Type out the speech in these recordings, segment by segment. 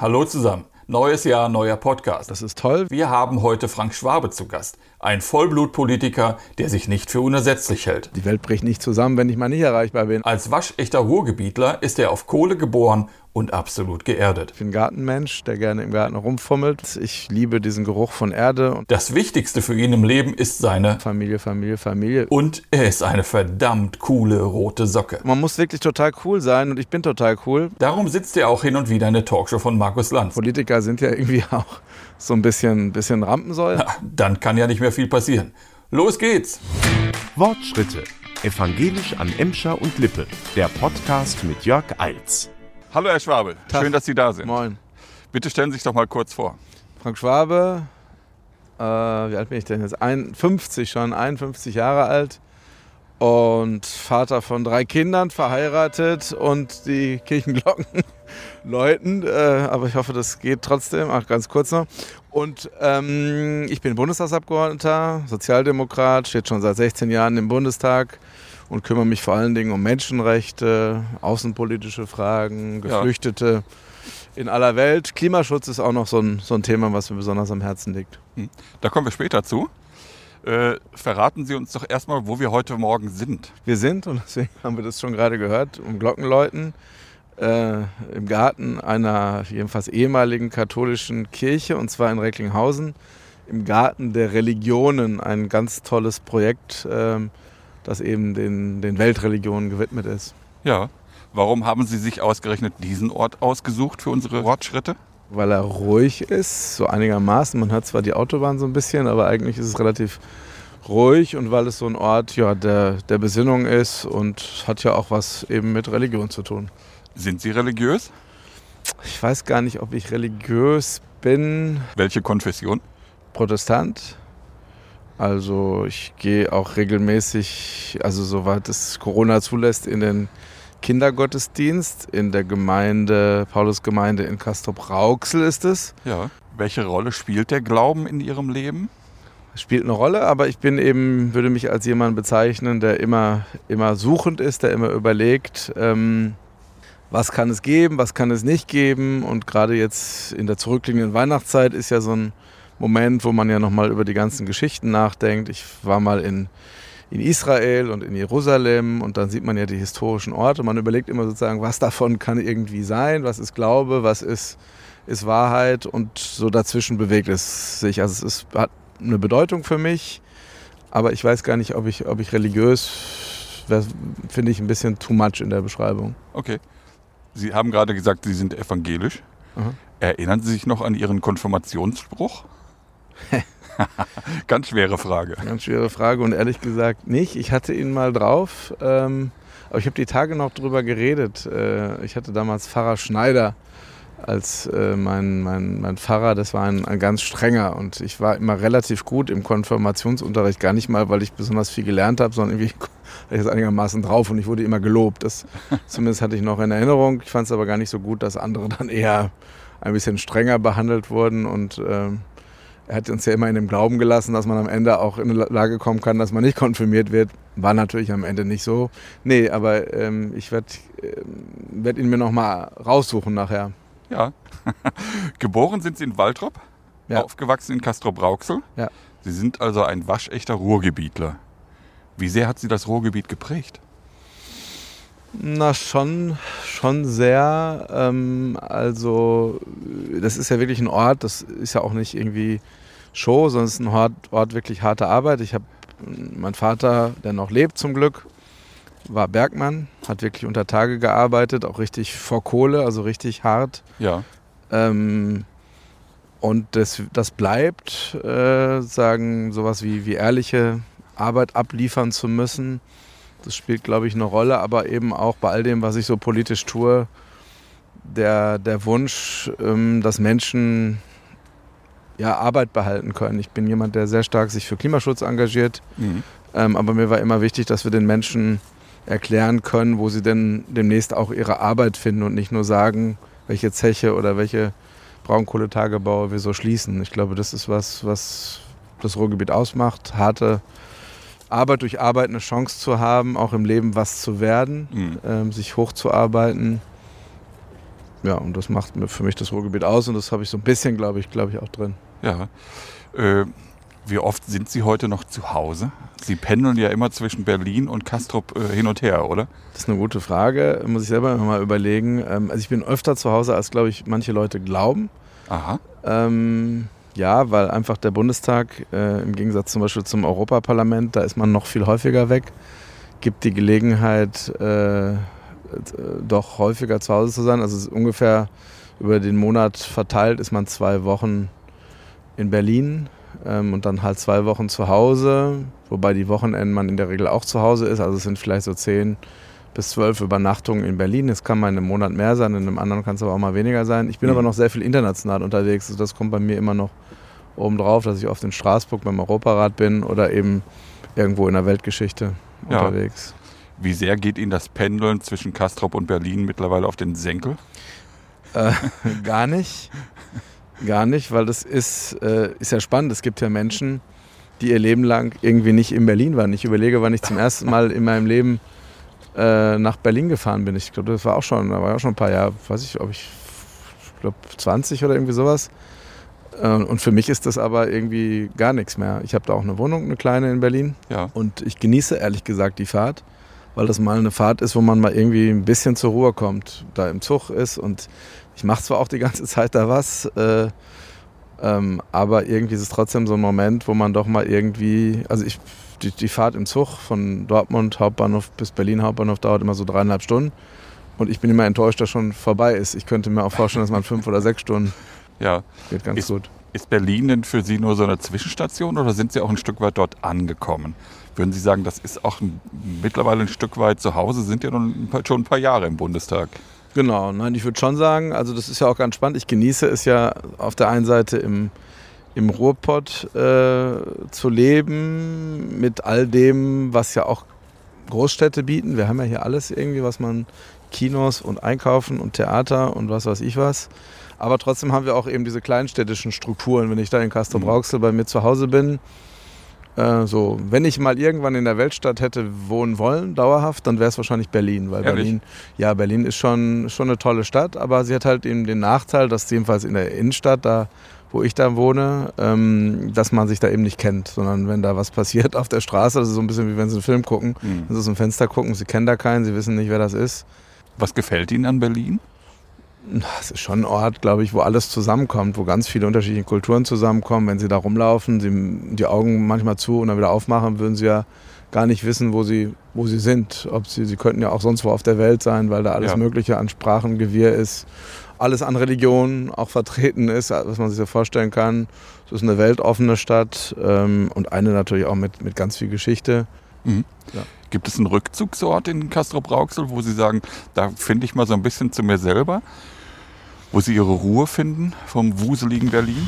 Hallo zusammen. Neues Jahr, neuer Podcast. Das ist toll. Wir haben heute Frank Schwabe zu Gast. Ein Vollblutpolitiker, der sich nicht für unersetzlich hält. Die Welt bricht nicht zusammen, wenn ich mal nicht erreichbar bin. Als waschechter Ruhrgebietler ist er auf Kohle geboren und absolut geerdet. Ich bin ein Gartenmensch, der gerne im Garten rumfummelt. Ich liebe diesen Geruch von Erde. Und Das Wichtigste für ihn im Leben ist seine Familie, Familie, Familie. und er ist eine verdammt coole rote Socke. Man muss wirklich total cool sein und ich bin total cool. Darum sitzt er auch hin und wieder in der Talkshow von Markus Lanz. Politiker sind ja irgendwie auch so ein bisschen, bisschen Rampensäulen. Dann kann ja nicht mehr viel passieren. Los geht's! Wortschritte. Evangelisch an Emscher und Lippe. Der Podcast mit Jörg Eils. Hallo Herr Schwabe, Tag. schön, dass Sie da sind. Moin. Bitte stellen Sie sich doch mal kurz vor. Frank Schwabe, äh, wie alt bin ich denn jetzt? Ein, 50 schon, 51 Jahre alt und Vater von drei Kindern, verheiratet und die Kirchenglocken läuten. Äh, aber ich hoffe, das geht trotzdem. Ach, ganz kurz noch. Und ähm, ich bin Bundestagsabgeordneter, Sozialdemokrat, steht schon seit 16 Jahren im Bundestag und kümmere mich vor allen Dingen um Menschenrechte, außenpolitische Fragen, Ja. Geflüchtete in aller Welt. Klimaschutz ist auch noch so ein, so ein Thema, was mir besonders am Herzen liegt. Da kommen wir später zu. Äh, verraten Sie uns doch erstmal, wo wir heute Morgen sind. Wir sind, und deswegen haben wir das schon gerade gehört, um Glockenläuten äh, im Garten einer jedenfalls ehemaligen katholischen Kirche, und zwar in Recklinghausen, im Garten der Religionen. Ein ganz tolles Projekt, ähm, das eben den, den Weltreligionen gewidmet ist. Ja. Warum haben Sie sich ausgerechnet diesen Ort ausgesucht für unsere Wortschritte? Weil er ruhig ist, so einigermaßen. Man hört zwar die Autobahn so ein bisschen, aber eigentlich ist es relativ ruhig und weil es so ein Ort ja, der, der Besinnung ist und hat ja auch was eben mit Religion zu tun. Sind Sie religiös? Ich weiß gar nicht, ob ich religiös bin. Welche Konfession? Protestant. Also ich gehe auch regelmäßig, also soweit es Corona zulässt, in den Kindergottesdienst in der Gemeinde, Paulusgemeinde in Castrop-Rauxel ist es. Ja. Welche Rolle spielt der Glauben in Ihrem Leben? Spielt eine Rolle, aber ich bin eben, würde mich als jemand bezeichnen, der immer, immer suchend ist, der immer überlegt, ähm, was kann es geben, was kann es nicht geben. Und gerade jetzt in der zurückliegenden Weihnachtszeit ist ja so ein Moment, wo man ja nochmal über die ganzen Geschichten nachdenkt. Ich war mal in, in Israel und in Jerusalem und dann sieht man ja die historischen Orte. Man überlegt immer sozusagen, was davon kann irgendwie sein, was ist Glaube, was ist, ist Wahrheit und so dazwischen bewegt es sich. Also es ist, hat eine Bedeutung für mich, aber ich weiß gar nicht, ob ich, ob ich religiös, das finde ich ein bisschen too much in der Beschreibung. Okay. Sie haben gerade gesagt, Sie sind evangelisch. Aha. Erinnern Sie sich noch an Ihren Konfirmationsspruch? Ganz schwere Frage. Ganz schwere Frage und ehrlich gesagt nicht. Ich hatte ihn mal drauf, ähm, aber ich habe die Tage noch drüber geredet. Äh, ich hatte damals Pfarrer Schneider als äh, mein, mein, mein Pfarrer. Das war ein, ein ganz strenger und ich war immer relativ gut im Konfirmationsunterricht. Gar nicht mal, weil ich besonders viel gelernt habe, sondern irgendwie war ich das einigermaßen drauf und ich wurde immer gelobt. Das zumindest hatte ich noch in Erinnerung. Ich fand es aber gar nicht so gut, dass andere dann eher ein bisschen strenger behandelt wurden und ähm, er hat uns ja immer in dem Glauben gelassen, dass man am Ende auch in eine Lage kommen kann, dass man nicht konfirmiert wird. War natürlich am Ende nicht so. Nee, aber ähm, ich werde ähm, werd ihn mir nochmal raussuchen nachher. Ja. Geboren sind Sie in Waltrop, Ja. aufgewachsen in Castrop-Rauxel. Ja. Sie sind also ein waschechter Ruhrgebietler. Wie sehr hat Sie das Ruhrgebiet geprägt? Na, schon, schon sehr. Ähm, also, das ist ja wirklich ein Ort, das ist ja auch nicht irgendwie Show, sondern es ist ein Ort, Ort wirklich harte Arbeit. Ich habe mein Vater, der noch lebt zum Glück, war Bergmann, hat wirklich unter Tage gearbeitet, auch richtig vor Kohle, also richtig hart. Ja. Ähm, und das, das bleibt, äh, sagen, sowas wie, wie ehrliche Arbeit abliefern zu müssen. Das spielt, glaube ich, eine Rolle, aber eben auch bei all dem, was ich so politisch tue, der, der Wunsch, ähm, dass Menschen ja, Arbeit behalten können. Ich bin jemand, der sehr stark sich für Klimaschutz engagiert, Mhm. ähm, aber mir war immer wichtig, dass wir den Menschen erklären können, wo sie denn demnächst auch ihre Arbeit finden und nicht nur sagen, welche Zeche oder welche Braunkohletagebaue wir so schließen. Ich glaube, das ist was, was das Ruhrgebiet ausmacht. Harte Arbeit durch Arbeit eine Chance zu haben, auch im Leben was zu werden, Mhm. ähm, sich hochzuarbeiten. ja, und das macht für mich das Ruhrgebiet aus und das habe ich so ein bisschen, glaube ich, glaube ich, auch drin. Ja. Äh, wie oft sind Sie heute noch zu Hause? Sie pendeln ja immer zwischen Berlin und Kastrop äh, hin und her, oder? Das ist eine gute Frage, muss ich selber mal überlegen. Ähm, also ich bin öfter zu Hause, als glaube ich manche Leute glauben. Aha. Ähm, ja, weil einfach der Bundestag äh, im Gegensatz zum Beispiel zum Europaparlament, da ist man noch viel häufiger weg, gibt die Gelegenheit, äh, doch häufiger zu Hause zu sein. Also ungefähr über den Monat verteilt ist man zwei Wochen in Berlin ähm, und dann halt zwei Wochen zu Hause, wobei die Wochenenden man in der Regel auch zu Hause ist. Also es sind vielleicht so zehn bis zwölf Übernachtungen in Berlin. Es kann mal in einem Monat mehr sein, in einem anderen kann es aber auch mal weniger sein. Ich bin mhm. aber noch sehr viel international unterwegs. Also das kommt bei mir immer noch oben drauf, dass ich oft in Straßburg beim Europarat bin oder eben irgendwo in der Weltgeschichte ja. unterwegs. Wie sehr geht Ihnen das Pendeln zwischen Kastrop und Berlin mittlerweile auf den Senkel? Äh, gar nicht. Gar nicht, weil das ist, äh, ist ja spannend. Es gibt ja Menschen, die ihr Leben lang irgendwie nicht in Berlin waren. Ich überlege, wann ich zum ersten Mal in meinem Leben äh, nach Berlin gefahren bin. Ich glaube, das war auch schon, da war auch schon ein paar Jahre, weiß ich, ob ich, ich glaube 20 oder irgendwie sowas. Äh, und für mich ist das aber irgendwie gar nichts mehr. Ich habe da auch eine Wohnung, eine kleine in Berlin. Ja. Und ich genieße ehrlich gesagt die Fahrt, weil das mal eine Fahrt ist, wo man mal irgendwie ein bisschen zur Ruhe kommt, da im Zug ist. Und ich mache zwar auch die ganze Zeit da was, äh, ähm, aber irgendwie ist es trotzdem so ein Moment, wo man doch mal irgendwie, also ich, die, die Fahrt im Zug von Dortmund Hauptbahnhof bis Berlin Hauptbahnhof dauert immer so dreieinhalb Stunden. Und ich bin immer enttäuscht, dass schon vorbei ist. Ich könnte mir auch vorstellen, dass man fünf oder sechs Stunden ja. geht ganz ist, gut. Ist Berlin denn für Sie nur so eine Zwischenstation oder sind Sie auch ein Stück weit dort angekommen? Würden Sie sagen, das ist auch ein, mittlerweile ein Stück weit zu Hause, sind ja schon ein paar Jahre im Bundestag? Genau, nein, ich würde schon sagen, also das ist ja auch ganz spannend. Ich genieße es ja auf der einen Seite im, im Ruhrpott äh, zu leben, mit all dem, was ja auch Großstädte bieten. Wir haben ja hier alles irgendwie, was man Kinos und Einkaufen und Theater und was weiß ich was. Aber trotzdem haben wir auch eben diese kleinstädtischen Strukturen. Wenn ich da in Castro Brauxel bei mir zu Hause bin, äh, so, wenn ich mal irgendwann in der Weltstadt hätte wohnen wollen, dauerhaft, dann wäre es wahrscheinlich Berlin. Weil Ehrlich? Berlin, ja, Berlin ist schon, schon eine tolle Stadt, aber sie hat halt eben den Nachteil, dass jedenfalls in der Innenstadt, da wo ich da wohne, ähm, dass man sich da eben nicht kennt, sondern wenn da was passiert auf der Straße, das ist so ein bisschen wie wenn sie einen Film gucken, mhm. wenn sie aus dem Fenster gucken, sie kennen da keinen, sie wissen nicht, wer das ist. Was gefällt Ihnen an Berlin? Es ist schon ein Ort, glaube ich, wo alles zusammenkommt, wo ganz viele unterschiedliche Kulturen zusammenkommen. Wenn sie da rumlaufen, sie die Augen manchmal zu und dann wieder aufmachen, würden sie ja gar nicht wissen, wo sie, wo sie sind. Ob sie, sie könnten ja auch sonst wo auf der Welt sein, weil da alles Ja. Mögliche an Sprachengewirr ist. Alles an Religionen auch vertreten ist, was man sich so vorstellen kann. Es ist eine weltoffene Stadt ähm, und eine natürlich auch mit, mit ganz viel Geschichte. Mhm. Ja. Gibt es einen Rückzugsort in Castrop-Rauxel, wo Sie sagen, da finde ich mal so ein bisschen zu mir selber? Wo Sie Ihre Ruhe finden vom wuseligen Berlin?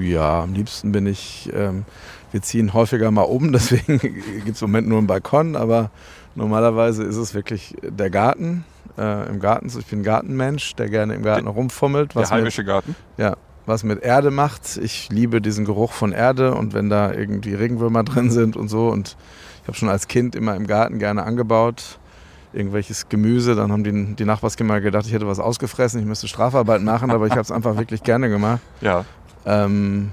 Ja, am liebsten bin ich, ähm, wir ziehen häufiger mal um, deswegen gibt es im Moment nur einen Balkon, aber normalerweise ist es wirklich der Garten. Äh, Im Garten, ich bin ein Gartenmensch, der gerne im Garten rumfummelt. Der mit, heimische Garten? ja, was mit Erde macht. Ich liebe diesen Geruch von Erde und wenn da irgendwie Regenwürmer drin sind und so. Und ich habe schon als Kind immer im Garten gerne angebaut. Irgendwelches Gemüse, dann haben die, die Nachbarskinder gedacht, ich hätte was ausgefressen, ich müsste Strafarbeit machen, aber ich habe es einfach wirklich gerne gemacht. Ja. Ähm,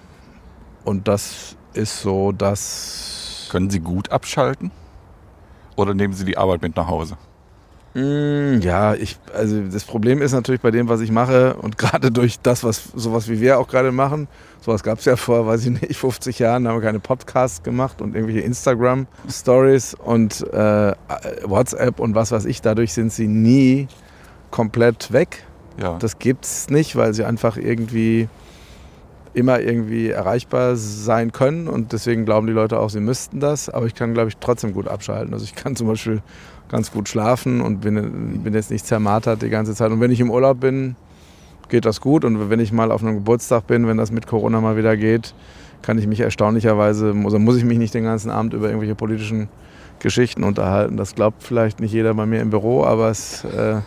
und das ist so, dass. Können Sie gut abschalten? Oder nehmen Sie die Arbeit mit nach Hause? Mm, ja, ich, also das Problem ist natürlich bei dem, was ich mache und gerade durch das, was sowas wie wir auch gerade machen, sowas gab es ja vor, weiß ich nicht, 50 Jahren, da haben wir keine Podcasts gemacht und irgendwelche Instagram-Stories und äh, WhatsApp und was weiß ich, dadurch sind sie nie komplett weg. Ja. Das gibt's nicht, weil sie einfach irgendwie immer irgendwie erreichbar sein können und deswegen glauben die Leute auch, sie müssten das. Aber ich kann, glaube ich, trotzdem gut abschalten. Also ich kann zum Beispiel ganz gut schlafen und bin, bin jetzt nicht zermartert die ganze Zeit. Und wenn ich im Urlaub bin, geht das gut. Und wenn ich mal auf einem Geburtstag bin, wenn das mit Corona mal wieder geht, kann ich mich erstaunlicherweise, also muss ich mich nicht den ganzen Abend über irgendwelche politischen Geschichten unterhalten. Das glaubt vielleicht nicht jeder bei mir im Büro, aber es, äh,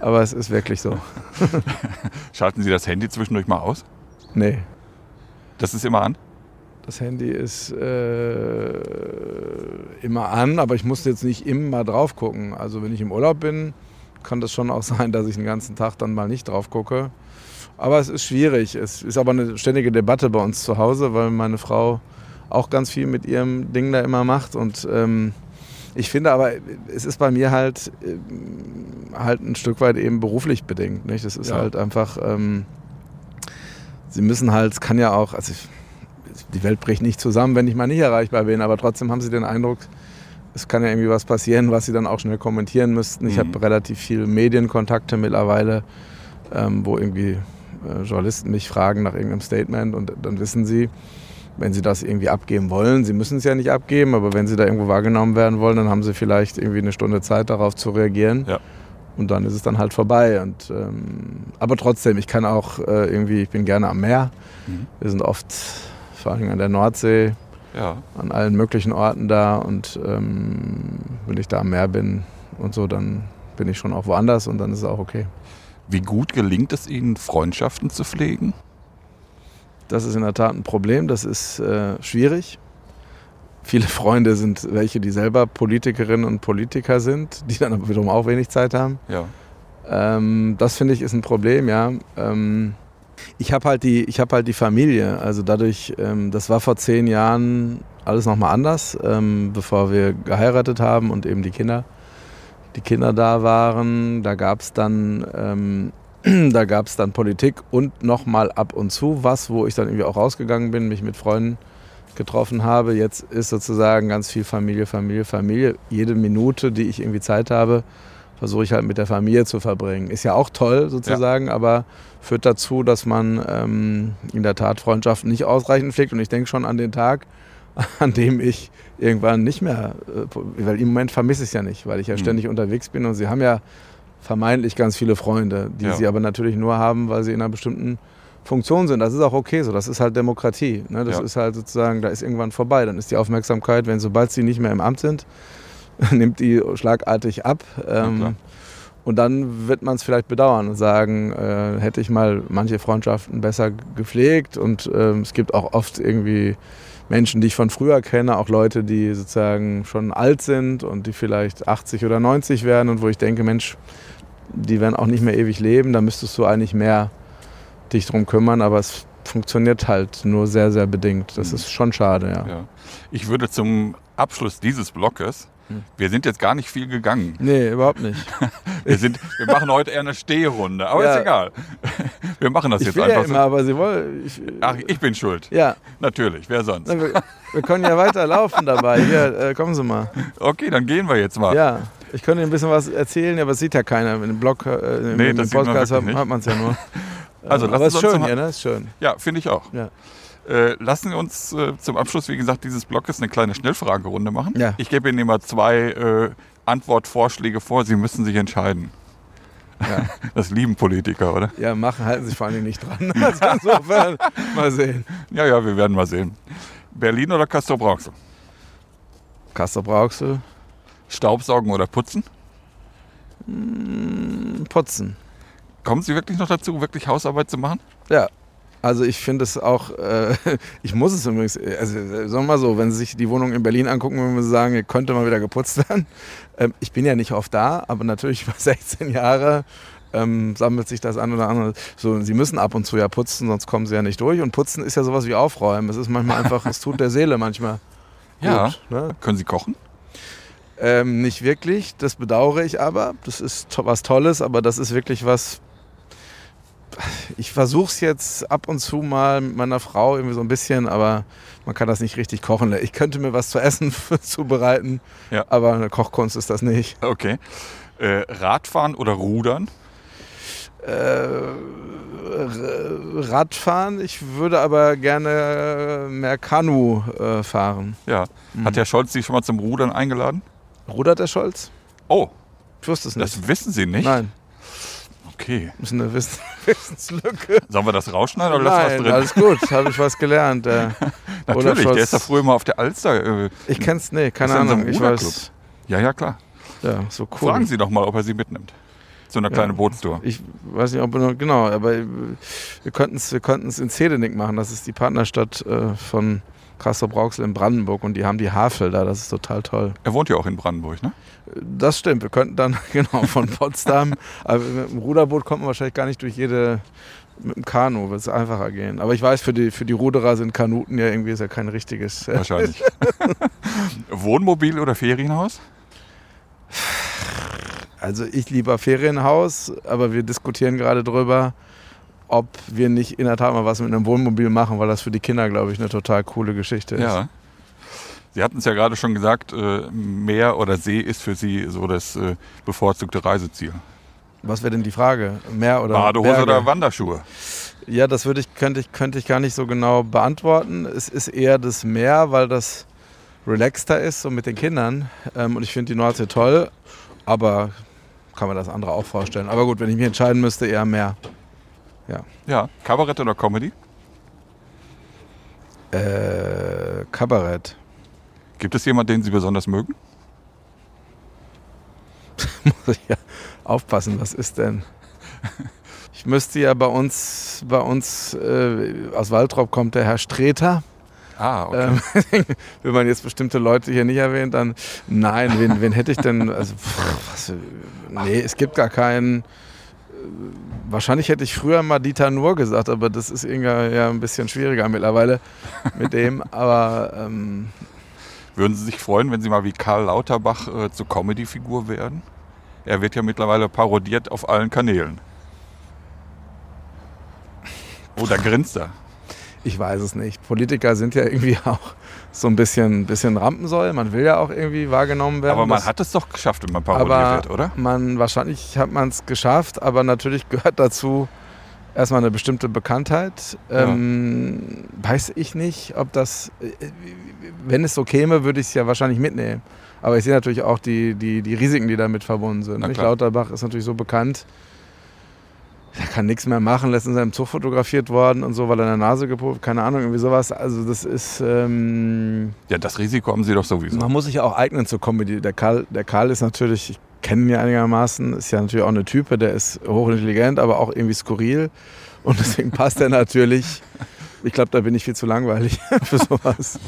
aber es ist wirklich so. Schalten Sie das Handy zwischendurch mal aus? Nee, Das ist immer an? Das Handy ist äh, immer an, aber ich muss jetzt nicht immer drauf gucken. Also wenn ich im Urlaub bin, kann das schon auch sein, dass ich den ganzen Tag dann mal nicht drauf gucke. Aber es ist schwierig. Es ist aber eine ständige Debatte bei uns zu Hause, weil meine Frau auch ganz viel mit ihrem Ding da immer macht. Und ähm, ich finde aber, es ist bei mir halt, ähm, halt ein Stück weit eben beruflich bedingt. Nicht? Das ist Ja. halt einfach, ähm, sie müssen halt, es kann ja auch, also die Welt bricht nicht zusammen, wenn ich mal nicht erreichbar bin, aber trotzdem haben sie den Eindruck, es kann ja irgendwie was passieren, was sie dann auch schnell kommentieren müssten. Ich Mhm. habe relativ viele Medienkontakte mittlerweile, ähm, wo irgendwie äh, Journalisten mich fragen nach irgendeinem Statement und dann wissen sie, wenn sie das irgendwie abgeben wollen, sie müssen es ja nicht abgeben, aber wenn sie da irgendwo wahrgenommen werden wollen, dann haben sie vielleicht irgendwie eine Stunde Zeit darauf zu reagieren. Ja. Und dann ist es dann halt vorbei. Und, ähm, aber trotzdem, ich kann auch äh, irgendwie, ich bin gerne am Meer. Mhm. Wir sind oft vor allem an der Nordsee, Ja. an allen möglichen Orten da. Und ähm, wenn ich da am Meer bin und so, dann bin ich schon auch woanders und dann ist es auch okay. Wie gut gelingt es Ihnen, Freundschaften zu pflegen? Das ist in der Tat ein Problem, das ist äh, schwierig. Viele Freunde sind welche, die selber Politikerinnen und Politiker sind, die dann aber wiederum auch wenig Zeit haben. Ja. Ähm, das finde ich ist ein Problem, ja. Ähm, ich habe halt habe halt die Familie. Also dadurch, ähm, das war vor zehn Jahren alles nochmal anders, ähm, bevor wir geheiratet haben und eben die Kinder, die Kinder da waren. Da gab es dann, ähm, da gab es dann Politik und nochmal ab und zu was, wo ich dann irgendwie auch rausgegangen bin, mich mit Freunden getroffen habe. Jetzt ist sozusagen ganz viel Familie, Familie, Familie. Jede Minute, die ich irgendwie Zeit habe, versuche ich halt mit der Familie zu verbringen. Ist ja auch toll sozusagen, aber führt dazu, dass man ähm, in der Tat Freundschaften nicht ausreichend pflegt. Und ich denke schon an den Tag, an dem ich irgendwann nicht mehr, äh, weil im Moment vermisse ich es ja nicht, weil ich ja Mhm. ständig unterwegs bin und sie haben ja vermeintlich ganz viele Freunde, die Ja. sie aber natürlich nur haben, weil sie in einer bestimmten Funktion sind. Das ist auch okay so, das ist halt Demokratie. Ne? Das Ja. ist halt sozusagen, da ist irgendwann vorbei. Dann ist die Aufmerksamkeit, wenn sobald sie nicht mehr im Amt sind, nimmt die schlagartig ab. Ähm, und dann wird man es vielleicht bedauern und sagen, äh, hätte ich mal manche Freundschaften besser gepflegt. Und ähm, es gibt auch oft irgendwie Menschen, die ich von früher kenne, auch Leute, die sozusagen schon alt sind und die vielleicht 80 oder 90 werden und wo ich denke, Mensch, die werden auch nicht mehr ewig leben, da müsstest du eigentlich mehr dich drum kümmern, aber es funktioniert halt nur sehr, sehr bedingt. Das Mhm. ist schon schade, ja. ja. Ich würde zum Abschluss dieses Blockes. Wir sind jetzt gar nicht viel gegangen. Nee, überhaupt nicht. Wir, sind, wir machen heute eher eine Stehrunde, aber Ja. ist egal. Wir machen das Ich jetzt will ja einfach immer, aber sie wollen. Ich, so. Ach, ich bin schuld. ja, Natürlich, wer sonst? Na, wir, wir können ja weiterlaufen dabei. Hier, äh, kommen Sie mal. Okay, dann gehen wir jetzt mal. Ja, ich könnte Ihnen ein bisschen was erzählen, aber es sieht ja keiner. In dem Blog, äh, im, Nee, im man Podcast wirklich hat, hat man es ja nur. Also, Ähm, lassen aber es ist schön noch- hier, ne? Ist schön. Ja, finde ich auch. Ja. Äh, lassen Sie uns äh, zum Abschluss, wie gesagt, dieses Blockes eine kleine Schnellfragerunde machen. Ja. Ich gebe Ihnen immer zwei äh, Antwortvorschläge vor. Sie müssen sich entscheiden. Ja. Das lieben Politiker, oder? ja, machen, halten sich vor Dingen nicht dran. Also insofern, mal sehen. Ja, ja, wir werden mal sehen. Berlin oder Castor Brauxel? Castor Brauxel, Staubsaugen oder putzen? putzen. Kommen Sie wirklich noch dazu, wirklich Hausarbeit zu machen? Ja. Also ich finde es auch, äh, ich muss es übrigens, also sagen wir mal so, wenn Sie sich die Wohnung in Berlin angucken, wenn wir sagen, könnte mal wieder geputzt werden. Ähm, ich bin ja nicht oft da, aber natürlich über 16 Jahre ähm, sammelt sich das an oder andere. So, Sie müssen ab und zu ja putzen, sonst kommen Sie ja nicht durch. Und putzen ist ja sowas wie aufräumen. Es ist manchmal einfach, es tut der Seele manchmal Ja. gut. Ne? Können Sie kochen? Ähm, nicht wirklich, das bedauere ich aber. Das ist to was Tolles, aber das ist wirklich was. Ich versuche es jetzt ab und zu mal mit meiner Frau irgendwie so ein bisschen, aber man kann das nicht richtig kochen. Ich könnte mir was zu essen zubereiten, Ja. aber eine Kochkunst ist das nicht. Okay. Äh, Radfahren oder Rudern? Äh, Radfahren, ich würde aber gerne mehr Kanu äh, fahren. Ja. Hat Herr Scholz Sie schon mal zum Rudern eingeladen? Rudert der Scholz? Oh, Ich wusste es nicht. das wissen Sie nicht? Nein, Okay. das ist eine Wissen Wissenslücke. Sollen wir das rausschneiden oder lassen wir Nein, es drin? alles gut, habe ich was gelernt. Äh, Natürlich, der ist ja früher mal auf der Alster. Äh, ich kenn's, nee, keine so Ahnung. Ich weiß, ja, ja, klar. ja, so cool. Fragen Sie doch mal, ob er Sie mitnimmt. So eine kleine Bootstour. Ich weiß nicht, ob wir genau, aber äh, wir könnten es wir könnten's in Zedenick machen. Das ist die Partnerstadt äh, von Castrop Rauxel in Brandenburg und die haben die Havel da, das ist total toll. Er wohnt ja auch in Brandenburg, ne? Das stimmt, wir könnten dann genau von Potsdam, aber mit dem Ruderboot kommt man wahrscheinlich gar nicht durch jede, mit dem Kanu wird es einfacher gehen. Aber ich weiß, für die, für die Ruderer sind Kanuten ja irgendwie ist ja kein richtiges. Wahrscheinlich. Wohnmobil oder Ferienhaus? Also ich lieber Ferienhaus, aber wir diskutieren gerade drüber, ob wir nicht in der Tat mal was mit einem Wohnmobil machen, weil das für die Kinder, glaube ich, eine total coole Geschichte ist. Ja. Sie hatten es ja gerade schon gesagt, äh, Meer oder See ist für Sie so das äh, bevorzugte Reiseziel. Was wäre denn die Frage? Meer oder Badehose Berge? oder Wanderschuhe? Ja, das würde ich, könnte, ich, könnte ich gar nicht so genau beantworten. Es ist eher das Meer, weil das relaxter ist, so mit den Kindern. Ähm, und ich finde die Nordsee toll, aber kann man das andere auch vorstellen. Aber gut, wenn ich mich entscheiden müsste, eher Meer. Ja. Kabarett oder Comedy? Äh, Kabarett. Gibt es jemanden, den Sie besonders mögen? Muss ich ja aufpassen, was ist denn? Ich müsste ja bei uns, bei uns äh, aus Waltrop kommt der Herr Streter. Ah, okay. Ähm, wenn man jetzt bestimmte Leute hier nicht erwähnt, dann nein, wen, wen hätte ich denn? Also, pff, was, nee, es gibt gar keinen. Wahrscheinlich hätte ich früher mal Dieter Nur gesagt, aber das ist irgendwie ja ein bisschen schwieriger mittlerweile mit dem. Aber ähm, Würden Sie sich freuen, wenn Sie mal wie Karl Lauterbach äh, zur Comedy-Figur werden? Er wird ja mittlerweile parodiert auf allen Kanälen. Oh, da grinst er. ich weiß es nicht. Politiker sind ja irgendwie auch so ein bisschen, bisschen Rampensäule. Man will ja auch irgendwie wahrgenommen werden. Aber man Das- hat es doch geschafft, wenn man parodiert aber wird, oder? Man, wahrscheinlich hat man es geschafft, aber natürlich gehört dazu erstmal eine bestimmte Bekanntheit. Ähm, weiß ich nicht, ob das, äh, wenn es so käme, würde ich es ja wahrscheinlich mitnehmen. Aber ich sehe natürlich auch die, die, die Risiken, die damit verbunden sind. Lauterbach ist natürlich so bekannt. Er kann nichts mehr machen, letztens in seinem Zug fotografiert worden und so, weil er in der Nase gepult, keine Ahnung, irgendwie sowas. Also das ist, ähm, Ja, das Risiko haben Sie doch sowieso. man muss sich auch eignen zur Comedy. Der Karl, der Karl ist natürlich, ich kenne ihn ja einigermaßen, ist ja natürlich auch eine Type, der ist hochintelligent, aber auch irgendwie skurril. Und deswegen passt er natürlich. Ich glaube, da bin ich viel zu langweilig für sowas.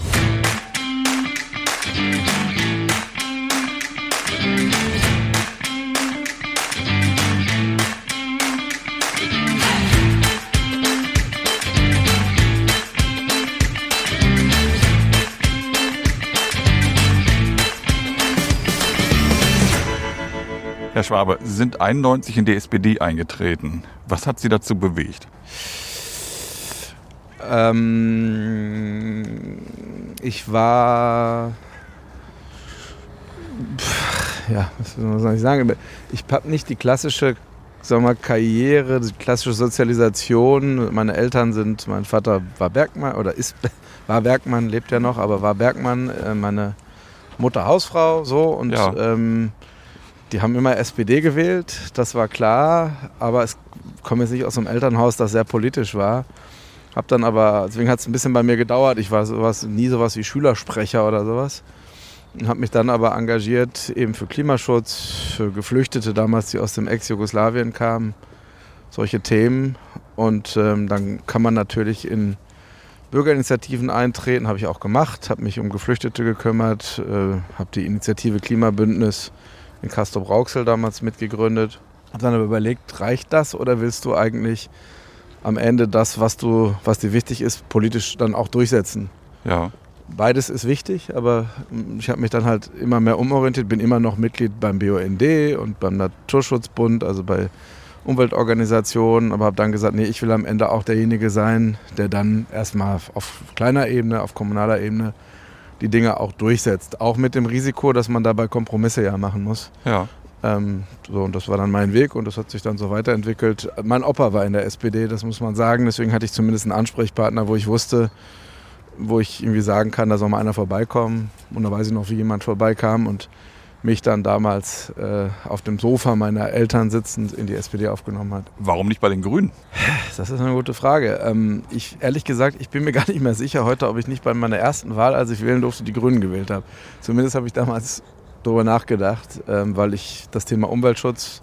Herr Schwabe, Sie sind 91 in die SPD eingetreten. Was hat Sie dazu bewegt? Ähm, ich war. Pff, Ja, was soll ich sagen? Ich habe nicht die klassische sagen wir Karriere, die klassische Sozialisation. Meine Eltern sind, mein Vater war Bergmann oder ist, war Bergmann, lebt ja noch, aber war Bergmann. Äh, Meine Mutter Hausfrau, so. Und Ja. ähm, die haben immer SPD gewählt, das war klar. Aber es komme jetzt nicht aus einem Elternhaus, das sehr politisch war. Hab dann aber, deswegen hat es ein bisschen bei mir gedauert. Ich war sowas, nie sowas wie Schülersprecher oder sowas. Und habe mich dann aber engagiert eben für Klimaschutz, für Geflüchtete damals, die aus dem Ex-Jugoslawien kamen. Solche Themen. Und ähm, dann kann man natürlich in Bürgerinitiativen eintreten, habe ich auch gemacht, habe mich um Geflüchtete gekümmert, äh, habe die Initiative Klimabündnis in Castrop Rauxel damals mitgegründet. Habe dann aber überlegt, reicht das oder willst du eigentlich am Ende das, was, du, was dir wichtig ist, politisch dann auch durchsetzen? Ja. Beides ist wichtig, aber ich habe mich dann halt immer mehr umorientiert, bin immer noch Mitglied beim BUND und beim Naturschutzbund, also bei Umweltorganisationen, aber habe dann gesagt, nee, ich will am Ende auch derjenige sein, der dann erstmal auf kleiner Ebene, auf kommunaler Ebene die Dinge auch durchsetzt. Auch mit dem Risiko, dass man dabei Kompromisse ja machen muss. Ja. Ähm, so, und das war dann mein Weg und das hat sich dann so weiterentwickelt. Mein Opa war in der SPD, das muss man sagen. Deswegen hatte ich zumindest einen Ansprechpartner, wo ich wusste, wo ich irgendwie sagen kann, da soll mal einer vorbeikommen. Und da weiß ich noch, wie jemand vorbeikam und mich dann damals äh, auf dem Sofa meiner Eltern sitzend in die SPD aufgenommen hat. Warum nicht bei den Grünen? Das ist eine gute Frage. Ähm, ich, ehrlich gesagt, ich bin mir gar nicht mehr sicher heute, ob ich nicht bei meiner ersten Wahl, als ich wählen durfte, die Grünen gewählt habe. Zumindest habe ich damals darüber nachgedacht, ähm, weil ich das Thema Umweltschutz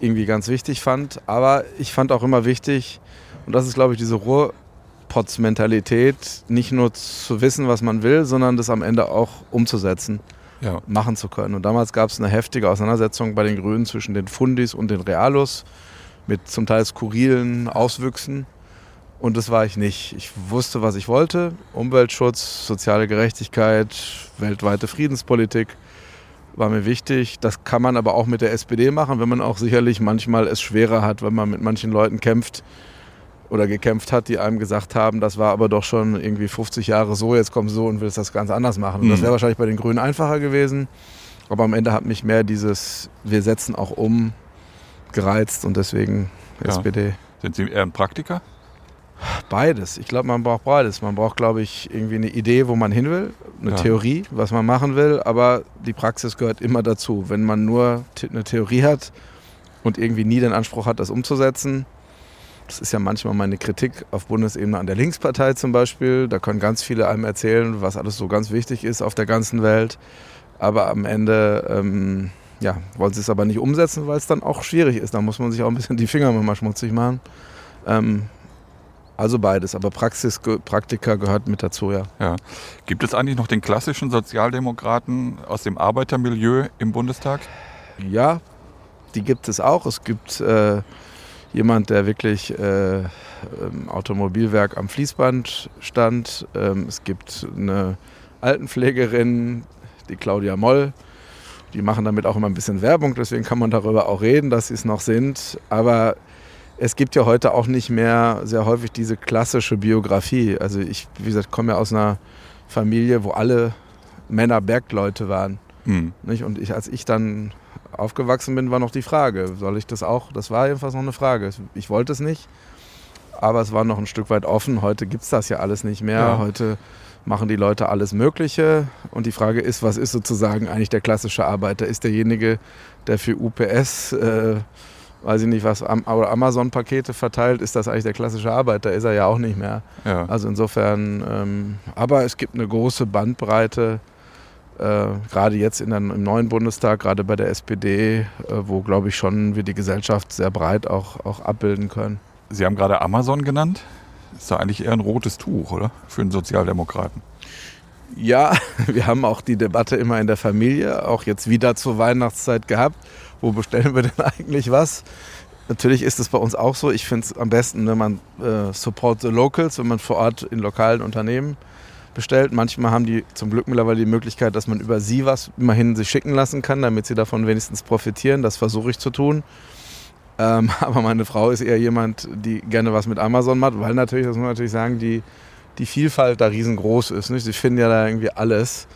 irgendwie ganz wichtig fand. Aber ich fand auch immer wichtig, und das ist, glaube ich, diese Pots-Mentalität, nicht nur zu wissen, was man will, sondern das am Ende auch umzusetzen, Ja. machen zu können. Und damals gab es eine heftige Auseinandersetzung bei den Grünen zwischen den Fundis und den Realos mit zum Teil skurrilen Auswüchsen. Und das war ich nicht. Ich wusste, was ich wollte. Umweltschutz, soziale Gerechtigkeit, weltweite Friedenspolitik war mir wichtig. Das kann man aber auch mit der SPD machen, wenn man auch sicherlich manchmal es schwerer hat, wenn man mit manchen Leuten kämpft oder gekämpft hat, die einem gesagt haben, das war aber doch schon irgendwie 50 Jahre so, jetzt kommst du so und willst das ganz anders machen. Und das Mhm. wäre wahrscheinlich bei den Grünen einfacher gewesen. Aber am Ende hat mich mehr dieses, wir setzen auch um, gereizt und deswegen Ja. SPD. Sind Sie eher ein Praktiker? Beides. Ich glaube, man braucht beides. Man braucht, glaube ich, irgendwie eine Idee, wo man hin will, eine Ja. Theorie, was man machen will, aber die Praxis gehört immer dazu. Wenn man nur eine Theorie hat und irgendwie nie den Anspruch hat, das umzusetzen, das ist ja manchmal meine Kritik auf Bundesebene an der Linkspartei zum Beispiel. Da können ganz viele einem erzählen, was alles so ganz wichtig ist auf der ganzen Welt. Aber am Ende ähm, ja, wollen sie es aber nicht umsetzen, weil es dann auch schwierig ist. Da muss man sich auch ein bisschen die Finger mal schmutzig machen. Ähm, also beides, aber Praxis, Praktika gehört mit dazu, ja. Ja. Gibt es eigentlich noch den klassischen Sozialdemokraten aus dem Arbeitermilieu im Bundestag? Ja, die gibt es auch. Es gibt äh, jemand, der wirklich äh, im Automobilwerk am Fließband stand. Ähm, es gibt eine Altenpflegerin, die Claudia Moll. Die machen damit auch immer ein bisschen Werbung, deswegen kann man darüber auch reden, dass sie es noch sind. Aber es gibt ja heute auch nicht mehr sehr häufig diese klassische Biografie. Also ich, wie gesagt, komme ja aus einer Familie, wo alle Männer Bergleute waren. Hm. Nicht? Und ich, als ich dann aufgewachsen bin, war noch die Frage, soll ich das auch? Das war jedenfalls noch eine Frage. Ich wollte es nicht, aber es war noch ein Stück weit offen. Heute gibt es das ja alles nicht mehr. Ja. Heute machen die Leute alles Mögliche. Und die Frage ist, was ist sozusagen eigentlich der klassische Arbeiter? Ist derjenige, der für UPS, äh, weiß ich nicht was, Amazon-Pakete verteilt, ist das eigentlich der klassische Arbeiter? Ist er ja auch nicht mehr. Ja. Also insofern, ähm, aber es gibt eine große Bandbreite, gerade jetzt in der, im neuen Bundestag, gerade bei der SPD, äh, wo, glaube ich, schon wir die Gesellschaft sehr breit auch, auch abbilden können. Sie haben gerade Amazon genannt. Ist doch eigentlich eher ein rotes Tuch, oder? Für einen Sozialdemokraten. Ja, wir haben auch die Debatte immer in der Familie, auch jetzt wieder zur Weihnachtszeit gehabt. Wo bestellen wir denn eigentlich was? Natürlich ist es bei uns auch so. Ich finde es am besten, wenn man äh, support the locals, wenn man vor Ort in lokalen Unternehmen bestellt. Manchmal haben die zum Glück mittlerweile die Möglichkeit, dass man über sie was immerhin sich schicken lassen kann, damit sie davon wenigstens profitieren. Das versuche ich zu tun. Ähm, aber meine Frau ist eher jemand, die gerne was mit Amazon macht, weil natürlich, das muss man natürlich sagen, die, die Vielfalt da riesengroß ist. Nicht? Sie finden ja da irgendwie alles.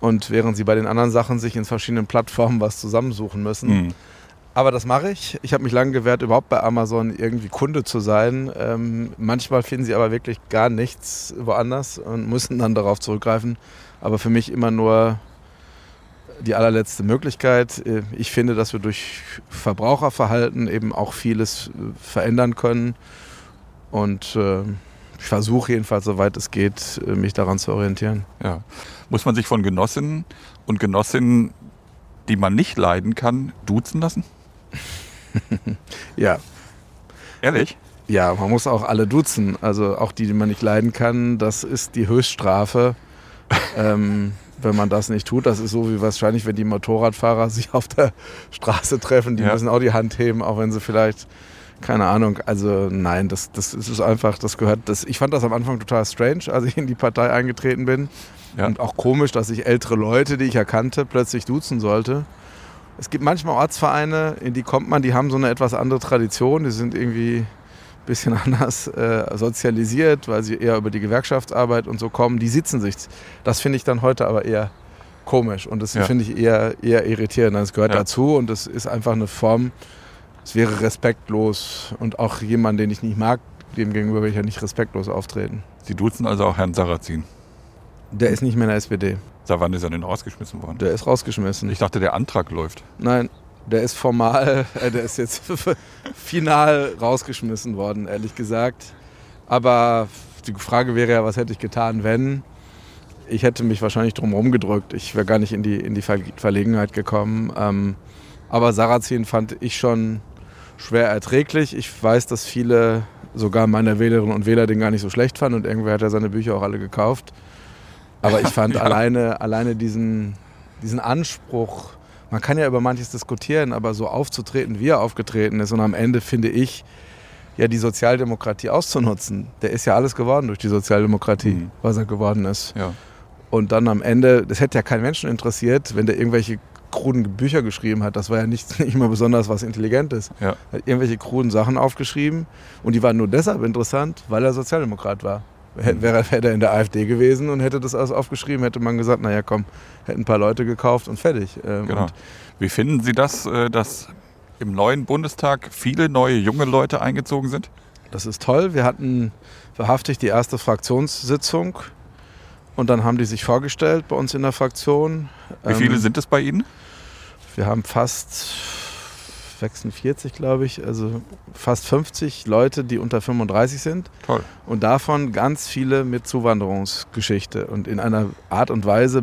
Und während sie bei den anderen Sachen sich in verschiedenen Plattformen was zusammensuchen müssen. Hm. Aber das mache ich. Ich habe mich lange gewehrt, überhaupt bei Amazon irgendwie Kunde zu sein. Ähm, manchmal finden sie aber wirklich gar nichts woanders und müssen dann darauf zurückgreifen. Aber für mich immer nur die allerletzte Möglichkeit. Äh, Ich finde, dass wir durch Verbraucherverhalten eben auch vieles äh, verändern können. Und äh, ich versuche jedenfalls, soweit es geht, äh, mich daran zu orientieren. Ja. Muss man sich von Genossinnen und Genossinnen, die man nicht leiden kann, duzen lassen? Ja, Ehrlich? Ja, man muss auch alle duzen. Also auch die, die man nicht leiden kann, das ist die Höchststrafe, ähm, wenn man das nicht tut. Das ist so wie wahrscheinlich, wenn die Motorradfahrer sich auf der Straße treffen, die Ja. müssen auch die Hand heben, auch wenn sie vielleicht, keine Ahnung, also nein, das, das ist einfach, das gehört, das, ich fand das am Anfang total strange, als ich in die Partei eingetreten bin. Ja. Und auch komisch, dass ich ältere Leute, die ich erkannte, plötzlich duzen sollte. Es gibt manchmal Ortsvereine, in die kommt man, die haben so eine etwas andere Tradition. Die sind irgendwie ein bisschen anders äh, sozialisiert, weil sie eher über die Gewerkschaftsarbeit und so kommen. Die sitzen sich. Das finde ich dann heute aber eher komisch und das Ja. finde ich eher, eher irritierend. Das gehört Ja. dazu und das ist einfach eine Form, es wäre respektlos und auch jemand, den ich nicht mag, dem gegenüber will ich ja nicht respektlos auftreten. Sie duzen also auch Herrn Sarrazin. Der ist nicht mehr in der SPD. Seit wann ist er denn rausgeschmissen worden? Der ist rausgeschmissen. Ich dachte, der Antrag läuft. Nein, der ist formal, äh, der ist jetzt final rausgeschmissen worden, ehrlich gesagt. Aber die Frage wäre ja, was hätte ich getan, wenn? Ich hätte mich wahrscheinlich drum rumgedrückt. Ich wäre gar nicht in die, in die Ver Verlegenheit gekommen. Ähm, aber Sarrazin fand ich schon schwer erträglich. Ich weiß, dass viele sogar meine Wählerinnen und Wähler den gar nicht so schlecht fanden und irgendwer hat ja seine Bücher auch alle gekauft. Aber ich fand Ja. alleine, alleine diesen, diesen Anspruch, man kann ja über manches diskutieren, aber so aufzutreten, wie er aufgetreten ist und am Ende finde ich, ja die Sozialdemokratie auszunutzen. Der ist ja alles geworden durch die Sozialdemokratie, Mhm. was er geworden ist. Ja. Und dann am Ende, das hätte ja keinen Menschen interessiert, wenn der irgendwelche kruden Bücher geschrieben hat. Das war ja nicht, nicht mal besonders was Intelligentes. Ja. Er hat irgendwelche kruden Sachen aufgeschrieben und die waren nur deshalb interessant, weil er Sozialdemokrat war. Hätte, wäre, wäre er in der AfD gewesen und hätte das alles aufgeschrieben, hätte man gesagt, naja komm, hätten ein paar Leute gekauft und fertig. Ähm, Genau. Und Wie finden Sie das, äh, dass im neuen Bundestag viele neue junge Leute eingezogen sind? das ist toll. Wir hatten wahrhaftig die erste Fraktionssitzung und dann haben die sich vorgestellt bei uns in der Fraktion. Wie viele Ähm, sind es bei Ihnen? Wir haben fast 46, glaube ich, also fast 50 Leute, die unter 35 sind. Toll. Und davon ganz viele mit Zuwanderungsgeschichte und in einer Art und Weise.